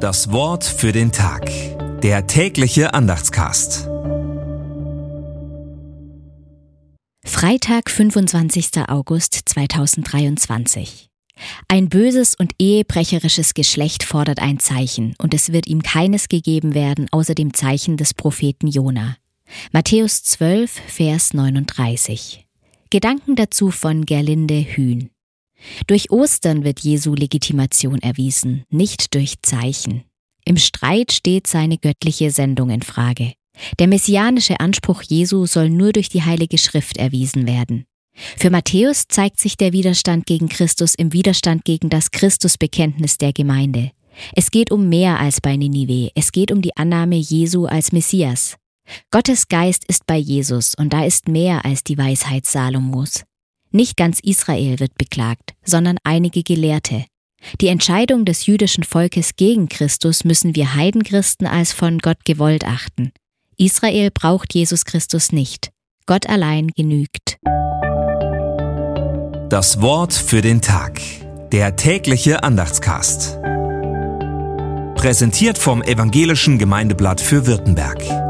Das Wort für den Tag. Der tägliche Andachtscast. Freitag, 25. August 2023. Ein böses und ehebrecherisches Geschlecht fordert ein Zeichen, und es wird ihm keines gegeben werden außer dem Zeichen des Propheten Jona. Matthäus 12, Vers 39. Gedanken dazu von Gerlinde Hühn. Durch Ostern wird Jesu Legitimation erwiesen, nicht durch Zeichen. Im Streit steht seine göttliche Sendung in Frage. Der messianische Anspruch Jesu soll nur durch die Heilige Schrift erwiesen werden. Für Matthäus zeigt sich der Widerstand gegen Christus im Widerstand gegen das Christusbekenntnis der Gemeinde. Es geht um mehr als bei Ninive, es geht um die Annahme Jesu als Messias. Gottes Geist ist bei Jesus und da ist mehr als die Weisheit Salomos. Nicht ganz Israel wird beklagt, sondern einige Gelehrte. Die Entscheidung des jüdischen Volkes gegen Christus müssen wir Heidenchristen als von Gott gewollt achten. Israel braucht Jesus Christus nicht. Gott allein genügt. Das Wort für den Tag. Der tägliche Andachtscast. Präsentiert vom Evangelischen Gemeindeblatt für Württemberg.